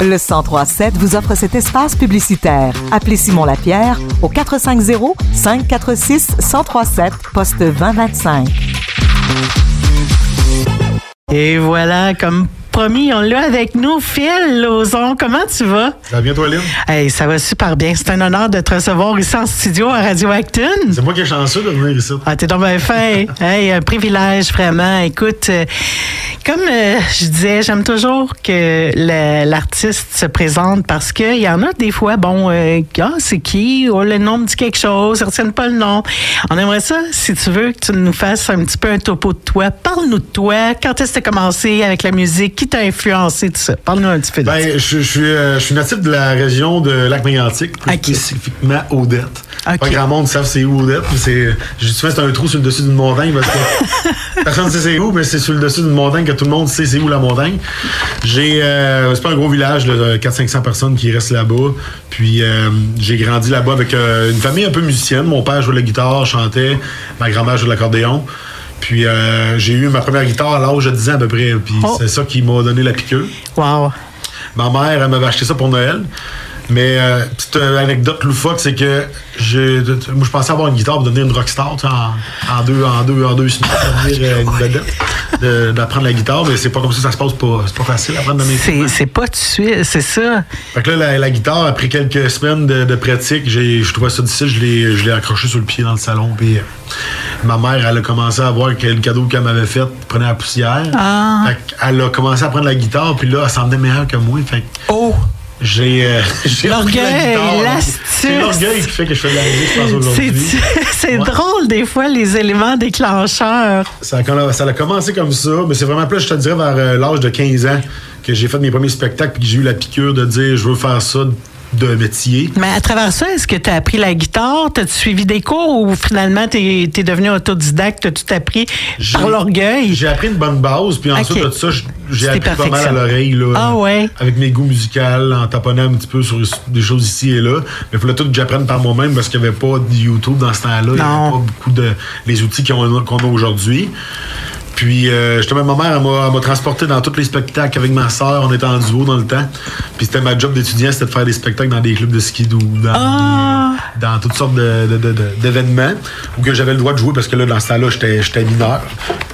Le 1037 vous offre cet espace publicitaire. Appelez Simon Lapierre au 450 546 1037 poste 2025. Et voilà, comme promis, on l'a avec nous. Phil Lozon, comment tu vas? Ça va bien, toi, Lynn? Hey, ça va super bien. C'est un honneur de te recevoir ici en studio à Radio Acton. C'est moi qui ai chanceux de venir ici. Ah, t'es donc bien fin. hey, un privilège, vraiment. Écoute, euh, comme euh, je disais, j'aime toujours que l'artiste se présente parce qu'il y en a des fois, bon, euh, ah, c'est qui? Oh, le nom me dit quelque chose, ils retiennent pas le nom. On aimerait ça, si tu veux, que tu nous fasses un petit peu un topo de toi. Parle-nous de toi. Quand est-ce que tu as commencé avec la musique? Qui t'a influencé, tout ça? Parle-nous un petit peu de ça. Ben, je, je suis, euh, je suis natif de la région de Lac-Mégantic, plus spécifiquement Odette. Pas grand monde savent c'est où Odette. C'est, souvent c'est un trou sur le dessus d'une montagne parce que personne ne sait c'est où, mais c'est sur le dessus d'une montagne que tout le monde sait c'est où la montagne. J'ai, euh, c'est pas un gros village, là, 400-500 personnes qui restent là-bas. Puis euh, j'ai grandi là-bas avec une famille un peu musicienne. Mon père jouait de la guitare, chantait. Ma grand-mère jouait de l'accordéon. Puis euh, j'ai eu ma première guitare à l'âge de 10 ans à peu près. Puis Oh. c'est ça qui m'a donné la piqûre. Wow. Ma mère, elle m'avait acheté ça pour Noël. Mais euh, petite euh, anecdote loufoque, c'est que je, moi, je pensais avoir une guitare pour devenir une rockstar en, en deux, en deux, en deux semaines, devenir euh, une vedette, de- d'apprendre la guitare. Mais c'est pas comme ça que ça se passe. Pas, c'est pas facile d'apprendre de mes C'est, c'est pas de suite, c'est ça. Fait que là, la, la guitare, après quelques semaines de, de pratique, je trouvais ça difficile. Je l'ai, je l'ai accroché sur le pied dans le salon. Puis euh, ma mère, elle a commencé à voir que le cadeau qu'elle m'avait fait prenait la poussière. Ah. Fait elle a commencé à prendre la guitare. Puis là, elle s'en venait meilleure que moi. Fait que Oh! J'ai, euh, j'ai L'orgueil, guitare. l'astuce. C'est l'orgueil qui fait que je fais de la musique, je pense, aujourd'hui. C'est, Ouais. drôle, des fois, les éléments déclencheurs. Ça a, ça a commencé comme ça, mais c'est vraiment plus, je te dirais, vers euh, l'âge de 15 ans que j'ai fait mes premiers spectacles puis que j'ai eu la piqûre de dire je veux faire ça de métier. Mais à travers ça, est-ce que tu as appris la guitare? T'as-tu suivi des cours ou finalement tu es, devenu autodidacte? T'as tout appris par l'orgueil? J'ai appris une bonne base, puis ensuite Ok. de ça, j'ai appris pas mal à l'oreille. Ah ouais? Avec mes goûts musicaux, en taponnant un petit peu sur des choses ici et là. Mais il fallait tout que j'apprenne par moi-même parce qu'il n'y avait pas de YouTube dans ce temps-là. Il n'y avait pas beaucoup de les outils qu'on a, qu'on a aujourd'hui. Puis, euh, justement, ma mère, elle m'a- transporté dans tous les spectacles avec ma soeur. On était en duo dans le temps. Puis, c'était ma job d'étudiant, c'était de faire des spectacles dans des clubs de ski ou dans, Ah! dans toutes sortes de- de- de- de- d'événements où que j'avais le droit de jouer parce que là, dans ce temps-là, j'étais mineur.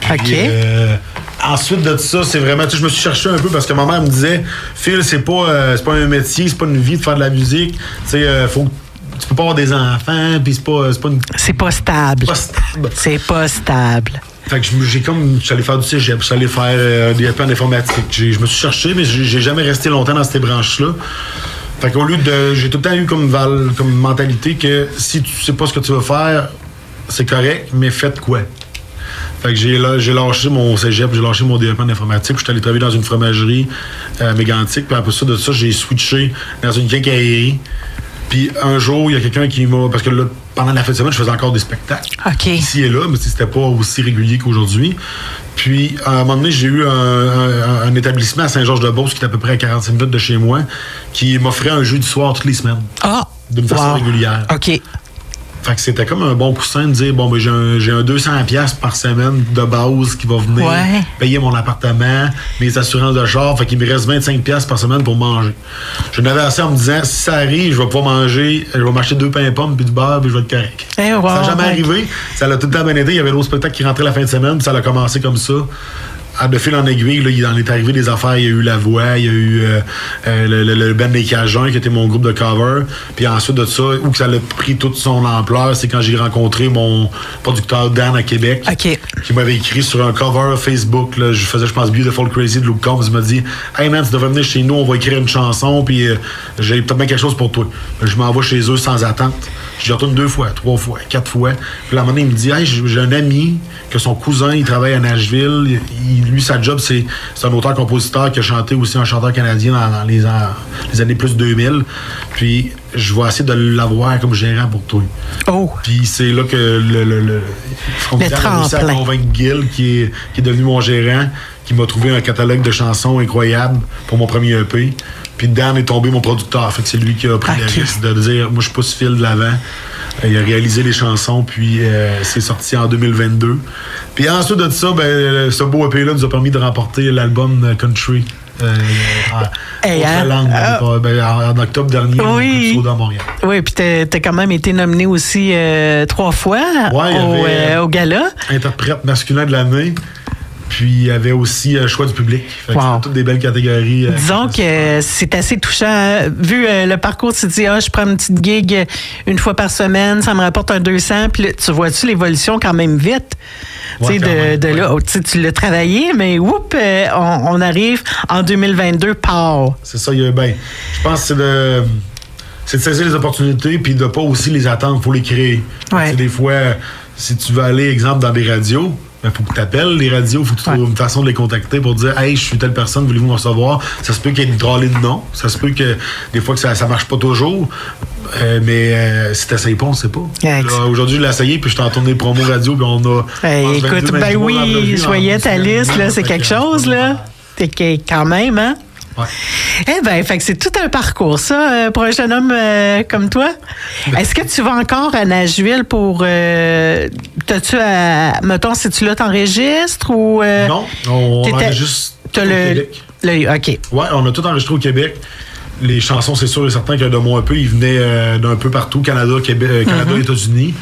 Puis, OK. euh, ensuite de ça, c'est vraiment, tu sais, je me suis cherché un peu parce que ma mère me disait, Phil, c'est pas, euh, c'est pas un métier, c'est pas une vie de faire de la musique. Tu sais, euh, faut tu peux pas avoir des enfants, puis c'est pas, c'est pas une C'est pas stable. C'est pas stable. Fait que j'ai comme. Allé faire du cégep, allé faire euh, des en informatique. Je me suis cherché, mais j'ai jamais resté longtemps dans ces branches-là. Fait qu'au lieu de. J'ai tout le temps eu comme, val, comme mentalité que si tu sais pas ce que tu veux faire, c'est correct, mais faites quoi? Fait que j'ai j'ai lâché mon cégep, j'ai lâché mon DEP en informatique, puis je suis allé travailler dans une fromagerie euh, mégantique, puis après ça, de ça, j'ai switché dans une quincaillerie. Puis un jour, il y a quelqu'un qui m'a. Parce que là, pendant la fin de semaine, je faisais encore des spectacles OK. ici et là, mais c'était pas aussi régulier qu'aujourd'hui. Puis, à un moment donné, j'ai eu un, un- un établissement à Saint-Georges-de-Beauce, qui est à peu près à 45 minutes de chez moi, qui m'offrait un jeu du soir toutes les semaines, Ah! d'une façon Wow. régulière. OK. Fait que c'était comme un bon coussin de dire, bon, ben, j'ai un, un 200$ piastres par semaine de base qui va venir Ouais. payer mon appartement, mes assurances de char, fait qu'il me reste 25$ piastres par semaine pour manger. Je n'avais assez en me disant, si ça arrive, je vais pouvoir manger, je vais m'acheter deux pains et pommes puis du beurre, puis je vais être correct. Eh, wow, ça n'a jamais ouais. arrivé. Ça l'a tout le temps bien aidé. Il y avait l'autre spectacle qui rentrait la fin de semaine, puis ça a commencé comme ça. À de fil en aiguille, là, il en est arrivé des affaires. Il y a eu La Voix, il y a eu euh, euh, le, le, le band des Cajuns, qui était mon groupe de cover. Puis ensuite de ça, où que ça a pris toute son ampleur, c'est quand j'ai rencontré mon producteur Dan à Québec, qui m'avait écrit sur un cover Facebook. Là, je faisais, je pense, Beautiful Crazy de Luke Combs. Il m'a dit Hey man, tu devrais venir chez nous, on va écrire une chanson, puis euh, j'ai peut-être bien quelque chose pour toi. Je m'en vais chez eux sans attente. J'y retourne deux fois, trois fois, quatre fois. Puis à un moment donné, il me dit Hey, j'ai un ami que son cousin, il travaille à Nashville. Il- lui, sa job, c'est un auteur-compositeur qui a chanté aussi un chanteur canadien dans, dans les, an- les années plus 2000. Puis je vais essayer de l'avoir comme gérant pour toi. Oh! Puis c'est là que le, le, le, réussi à convaincre Gil, qui est, qui est devenu mon gérant, qui m'a trouvé un catalogue de chansons incroyable pour mon premier EP. Puis Dan est tombé mon producteur. Fait que c'est lui qui a pris Ok. le risque de dire moi je pousse fil de l'avant. Il a réalisé les chansons, puis euh, c'est sorti en 2022. Puis ensuite de ça, ben, ce beau EP-là nous a permis de remporter l'album Country euh, en, Hey, hein? langue, Ah. ben, en, en octobre dernier Oui. au de Montréal. Oui, puis t'as as quand même été nominé aussi euh, trois fois Ouais, au, euh, au gala. Interprète masculin de l'année. Puis il y avait aussi euh, choix du public. Fait que Wow. toutes des belles catégories. euh, Disons que euh, c'est assez touchant. hein. Vu euh, le parcours, tu te dis, ah, je prends une petite gig une fois par semaine, ça me rapporte un 200. Puis là, tu vois-tu l'évolution quand même vite? Ouais, quand de, même, de ouais. là, oh, tu l'as travaillé, mais oups, euh, on, on arrive en 2022, pow! C'est ça, il y a ben, je pense que c'est de c'est de saisir les opportunités puis de pas aussi les attendre, faut les créer. Ouais. Des fois si tu veux aller exemple dans des radios, il faut que tu appelles les radios, faut que tu Ouais. trouves une façon de les contacter pour dire Hey, je suis telle personne, voulez-vous me recevoir? Ça se peut qu'il y ait une drôle de nom. Ça se peut que des fois que ça, ça marche pas toujours. Euh, mais euh, si t'essayes pas, on sait pas. Aujourd'hui, je l'ai essayé, puis je t'ai en tourné promo radio, puis on a. Hey, je pense, écoute, 22, ben 23 oui, une ta liste, là, c'est quelque que, chose, là. T'es quand même, hein? Ouais. Eh bien, fait que c'est tout un parcours, ça, euh, pour un jeune homme euh, comme toi. Est-ce que tu vas encore à Nashville pour. Euh, T'as-tu à. Mettons, si tu là, t'enregistres ou. euh, Non, on, enregistre T'as au le, Québec. le- OK. Ouais, on a tout enregistré au Québec. Les chansons, c'est sûr et certain que de moi un peu, ils venaient d'un peu partout, Canada, Québec, Canada, Mm-hmm. États-Unis.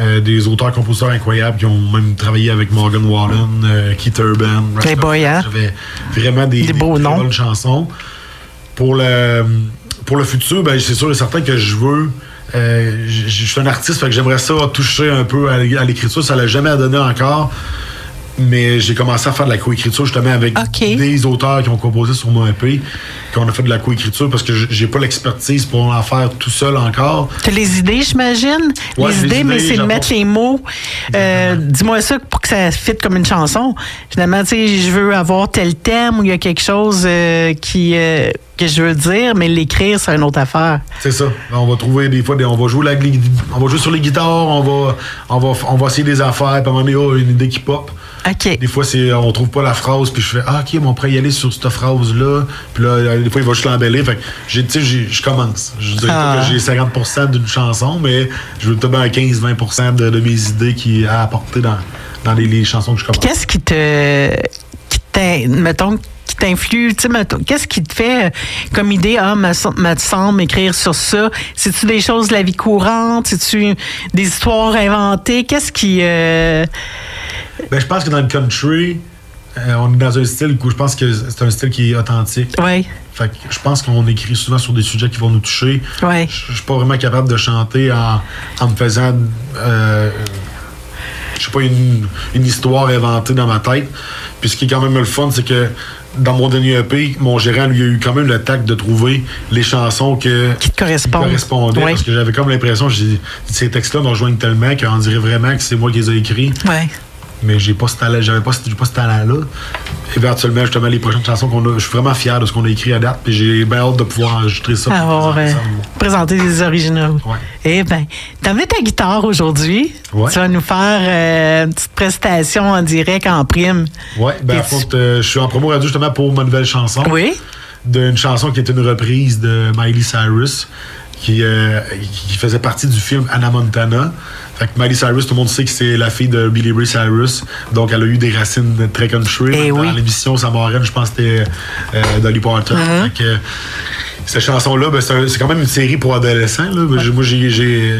Euh, des auteurs-compositeurs incroyables qui ont même travaillé avec Morgan Wallen, euh, Keith Urban. Les boys, hein? J'avais vraiment des, Des beaux très noms. bonnes chansons. Pour le, pour le futur, ben, c'est sûr et certain que je veux. euh, je suis un artiste, fait que j'aimerais ça toucher un peu à à l'écriture. Ça l'a jamais donné encore. Mais j'ai commencé à faire de la coécriture justement avec des auteurs qui ont composé sur mon EP, qu'on a fait de la coécriture parce que j'ai pas l'expertise pour en faire tout seul encore. T'as les idées, j'imagine? Ouais, les les idées, mais c'est de mettre les mots. Euh, Dis-moi ça pour que ça fitte comme une chanson. Finalement, tu sais, je veux avoir tel thème ou il y a quelque chose euh, qui, euh, que je veux dire, mais l'écrire, c'est une autre affaire. C'est ça. On va trouver des fois, des- on va jouer la, gui- on va jouer sur les guitares, on va, on va, on va essayer des affaires, puis à un moment donné, oh, une idée qui pop. OK. Des fois, c'est, on trouve pas la phrase, puis je fais, ah, ok, mais on pourrait y aller sur cette phrase-là. Puis là, euh, des fois, il va juste l'embellir. Fait tu sais, je commence. Je dirais Ah. pas que j'ai 50% d'une chanson, mais je veux peut-être un 15-20 de, de mes idées qui à apporter dans, dans les, les chansons que je commence. Qu'est-ce qui te. Qui mettons, t'influe, qu'est-ce qui te fait euh, comme idée, ah, me, sem- me semble écrire sur ça? C'est-tu des choses de la vie courante? C'est-tu des histoires inventées? Qu'est-ce qui. euh, Ben, je pense que dans le country, euh, on est dans un style où je pense que c'est un style qui est authentique. Oui, Fait que je pense qu'on écrit souvent sur des sujets qui vont nous toucher. oui. Je je suis pas vraiment capable de chanter en, en me faisant, euh, je sais pas, une, une histoire inventée dans ma tête. Puis ce qui est quand même le fun, c'est que dans mon dernier EP, mon gérant, lui, a eu quand même le tact de trouver les chansons que, Qui te correspondent. correspondaient. Oui. Parce que j'avais comme l'impression, j'ai- ces textes-là me rejoignent tellement qu'on dirait vraiment que c'est moi qui les ai écrits. Ouais. Mais j'ai pas ce talent, j'avais pas, pas ce talent-là. Éventuellement, justement, les prochaines chansons qu'on a, je suis vraiment fier de ce qu'on a écrit à date. Puis j'ai bien hâte de pouvoir enregistrer ça. Alors, présenter euh, ça présenter des originaux. Ouais. Eh bien, t'avais ta guitare aujourd'hui. Ouais. Tu vas nous faire euh, une petite prestation en direct en prime. Ouais, ben, fait, euh, je suis en promo radio justement pour ma nouvelle chanson. Oui? D'une chanson qui est une reprise de Miley Cyrus, qui, euh, qui faisait partie du film Anna Montana. Fait que Miley Cyrus, tout le monde sait que c'est la fille de Billy Ray Cyrus. Donc, elle a eu des racines très country. Eh Dans oui. l'émission Sa marraine, je pense que c'était euh, Dolly Parton. Fait que, cette chanson-là, ben, c'est quand même une série pour adolescents. Là. Moi, j'ai.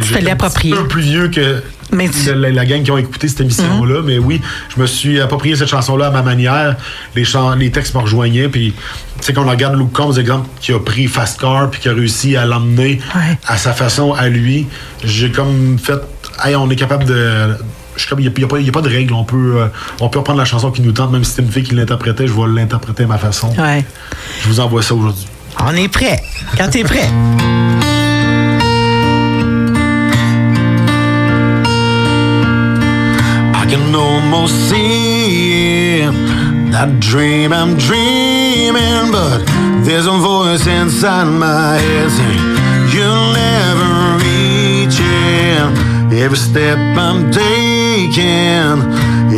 un peu plus vieux que Mais tu- la, la gang qui ont écouté cette émission-là. Mais oui, je me suis approprié cette chanson-là à ma manière. Les, les textes me rejoignaient. Puis, tu sais, quand on regarde Luke Combs, exemple, qui a pris Fast Car puis qui a réussi à l'emmener Ouais. à sa façon, à lui, j'ai comme fait. Hey, on est capable de. Il n'y a, pas- a de règle. On peut, euh, on peut reprendre la chanson qui nous tente, même si c'est une fille qui l'interprétait, je vais l'interpréter à ma façon. Ouais. Je vous envoie ça aujourd'hui. On est prêt. Quand t'es prêt. I can almost see that dream I'm dreaming, but there's a voice inside my head saying, You'll never reach it. Every step I'm taking,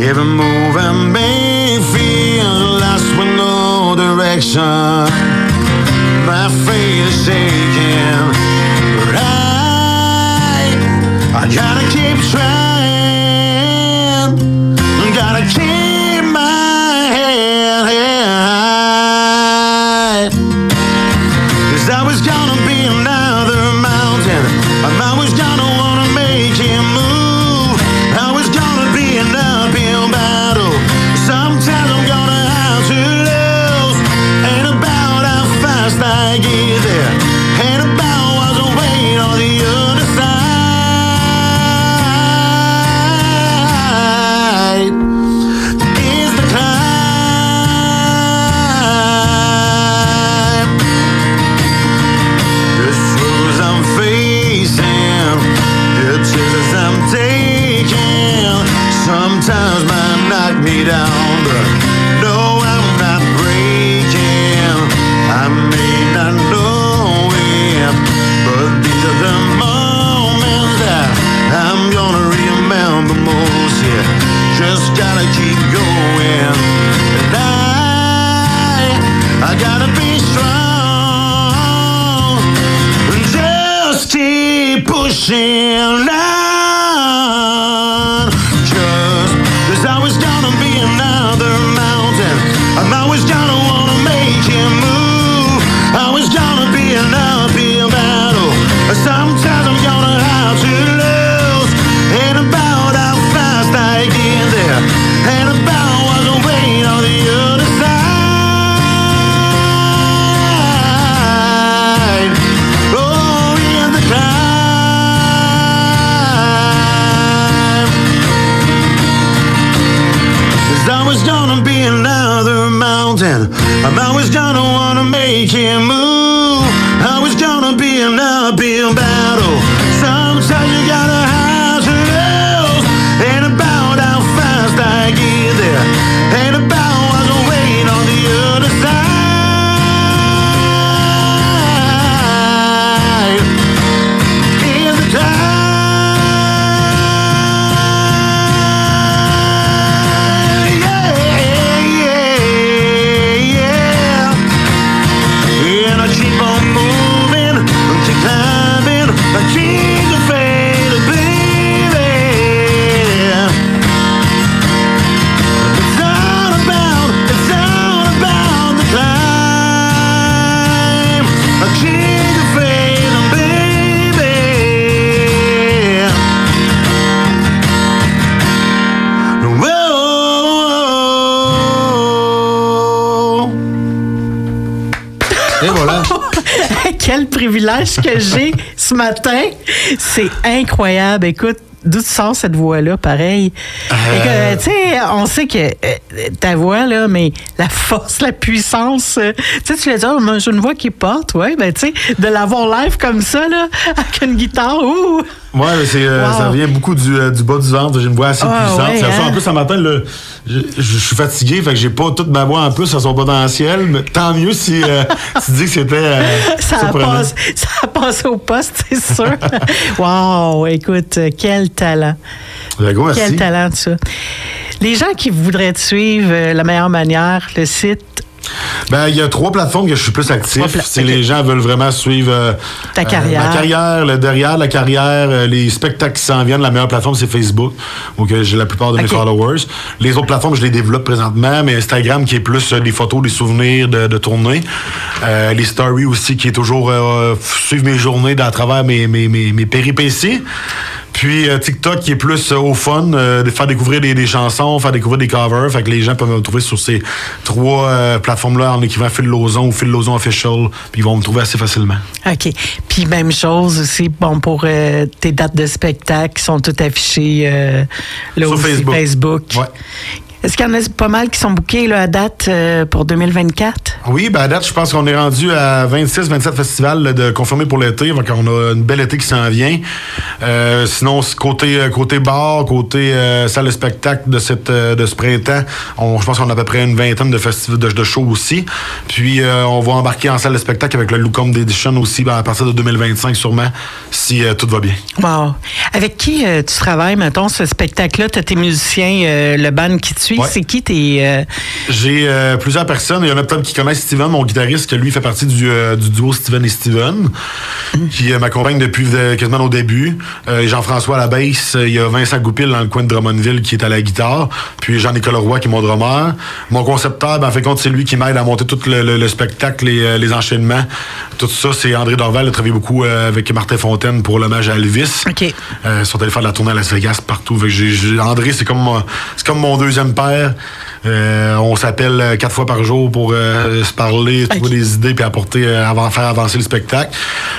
every move I make, feel with no direction. My faith is shaking, but I, I gotta keep trying. will not be battle. Privilège que j'ai ce matin. C'est incroyable. Écoute, d'où tu sors cette voix-là, pareil? Euh. Écoute, Tu sais, on sait que euh, ta voix, là, mais la force, la puissance, euh, tu sais, tu l'as dit, oh, j'ai une voix qui porte, ouais, ben, tu sais, de l'avoir live comme ça, là, avec une guitare, ouh! C'est, euh, Wow. ça vient beaucoup du, euh, du bas du ventre. J'ai une voix assez Ah, puissante. ouais, ça hein? sent un peu ce matin, là, je, suis fatigué, fait que j'ai pas toute ma voix en plus à son potentiel. Mais tant mieux si euh, tu dis que c'était Ça passé, ça au poste, c'est sûr. wow, écoute, quel talent. Ben, gros, merci. Quel talent, ça. Les gens qui voudraient te suivre, la meilleure manière, le site, Ben, il y a trois plateformes que je suis plus actif. Si les gens veulent vraiment suivre euh, Ta euh, carrière. ma carrière, le derrière de la carrière, euh, les spectacles qui s'en viennent, la meilleure plateforme, c'est Facebook. Donc, j'ai la plupart de mes followers. Les autres plateformes, je les développe présentement, mais Instagram qui est plus des photos, des souvenirs de, de tournées. Les stories aussi, qui est toujours suivre mes journées à travers mes, mes, mes, mes péripéties. Puis euh, TikTok qui est plus euh, au fun, euh, de faire découvrir des, des chansons, faire découvrir des covers. Fait que les gens peuvent me trouver sur ces trois plateformes-là en écrivant Phil Lozon ou Phil Lozon Official. Puis ils vont me trouver assez facilement. OK. Puis même chose aussi, bon, pour tes dates de spectacle qui sont toutes affichées là Sur aussi, Facebook. Facebook. Ouais. Est-ce qu'il y en a pas mal qui sont là, à date euh, pour 2024? Oui, ben à date, je pense qu'on est rendu à 26-27 festivals là, de confirmés pour l'été. Donc, on a une belle été qui s'en vient. Euh, sinon, côté, euh, côté bar, côté euh, salle de spectacle de, cette, de ce printemps, on, je pense qu'on a à peu près une vingtaine de festivals de, de shows aussi. Puis, on va embarquer en salle de spectacle avec le Lucom Edition aussi ben, à partir de 2025 sûrement, si tout va bien. Wow. Avec qui tu travailles, mettons, ce spectacle-là? Tu as tes musiciens, le band qui te suit? Ouais. C'est qui tes. euh, J'ai euh, plusieurs personnes. Il y en a peut-être qui connaissent Steven, mon guitariste, que lui fait partie du, euh, du duo Steven et Steven, qui m'accompagne depuis quasiment au début. Jean-François à la basse. Il y a Vincent Goupil dans le coin de Drummondville qui est à la guitare. Puis Jean-Nicolas Roy qui est mon drummer. Mon concepteur, ben, en fait, compte, c'est lui qui m'aide à monter tout le, le- le spectacle, les, euh, les enchaînements. Tout ça, c'est André Dorval. Il a travaillé beaucoup avec Martin Fontaine pour l'hommage à Elvis. OK. Ils sont allés faire de la tournée à Las Vegas partout. André, c'est comme, comme mon deuxième père. Euh, on s'appelle euh, quatre fois par jour pour euh, se parler, trouver des idées puis apporter, euh, avant, faire avancer le spectacle.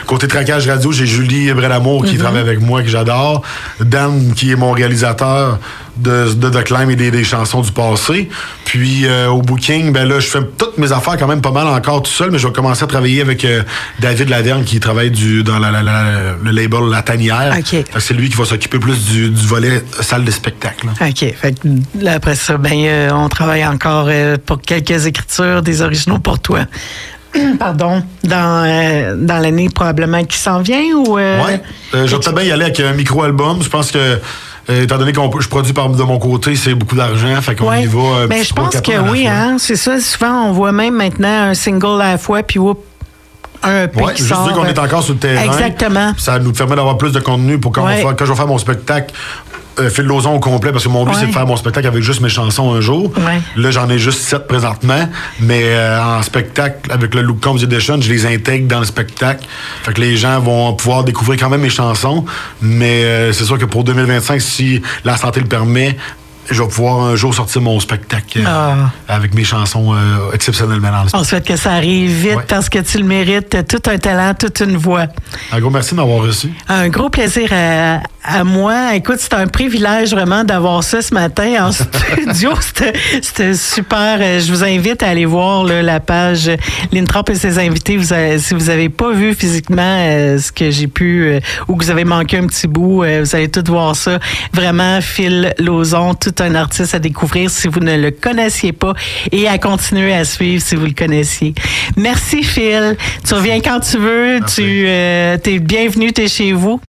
Côté traquage radio, j'ai Julie Brelamour Mhm. qui travaille avec moi, que j'adore. Dan, qui est mon réalisateur de, de The Climb et des, des chansons du passé. Puis euh, au booking, ben là, je fais toutes mes affaires quand même pas mal encore tout seul, mais je vais commencer à travailler avec euh, David Laverne qui travaille du, dans la, la- la- le label La Tanière. C'est lui qui va s'occuper plus du, du volet salle de spectacle. là. OK. Fait que là, après ça, ben, euh, on travaille encore pour quelques écritures, des originaux pour toi. Pardon. Dans, euh, dans l'année probablement qui s'en vient ou. euh, Ouais. Euh, je vais peut-être bien y aller avec un micro-album. Je pense que, étant donné que je produis par, de mon côté, c'est beaucoup d'argent. Fait qu'on Ouais. y va. Ben, petit je pense que oui, hein. C'est ça. Souvent, on voit même maintenant un single à la fois, puis whoop, un EP Ouais, qui juste qu'on est encore sur le terrain. Exactement. Ça nous permet d'avoir plus de contenu pour quand, Ouais. quand je vais faire mon spectacle. Euh, Phil Lauzon au complet, parce que mon but, Ouais. c'est de faire mon spectacle avec juste mes chansons un jour. Ouais. Là, j'en ai juste sept présentement, mais euh, en spectacle, avec le Look Comes Edition, je les intègre dans le spectacle. Fait que les gens vont pouvoir découvrir quand même mes chansons, mais euh, c'est sûr que pour 2025, si la santé le permet, je vais pouvoir un jour sortir mon spectacle euh, Ah. avec mes chansons euh, exceptionnellement dans le On souhaite que ça arrive vite Ouais. parce que tu le mérites. Tout un talent, toute une voix. Un gros merci de m'avoir reçu. Un gros plaisir à, à moi. Écoute, c'est un privilège vraiment d'avoir ça ce matin en studio. C'était super. Je vous invite à aller voir là, la page L'Introp et ses invités. Vous avez- si vous n'avez pas vu physiquement euh, ce que j'ai pu euh, ou que vous avez manqué un petit bout, vous allez tout voir ça. Vraiment, Phil Lauzon, tout un artiste à découvrir si vous ne le connaissiez pas et à continuer à suivre si vous le connaissiez. Merci Phil. Tu reviens quand tu veux. Merci. Tu euh, es bienvenu, tu es chez vous.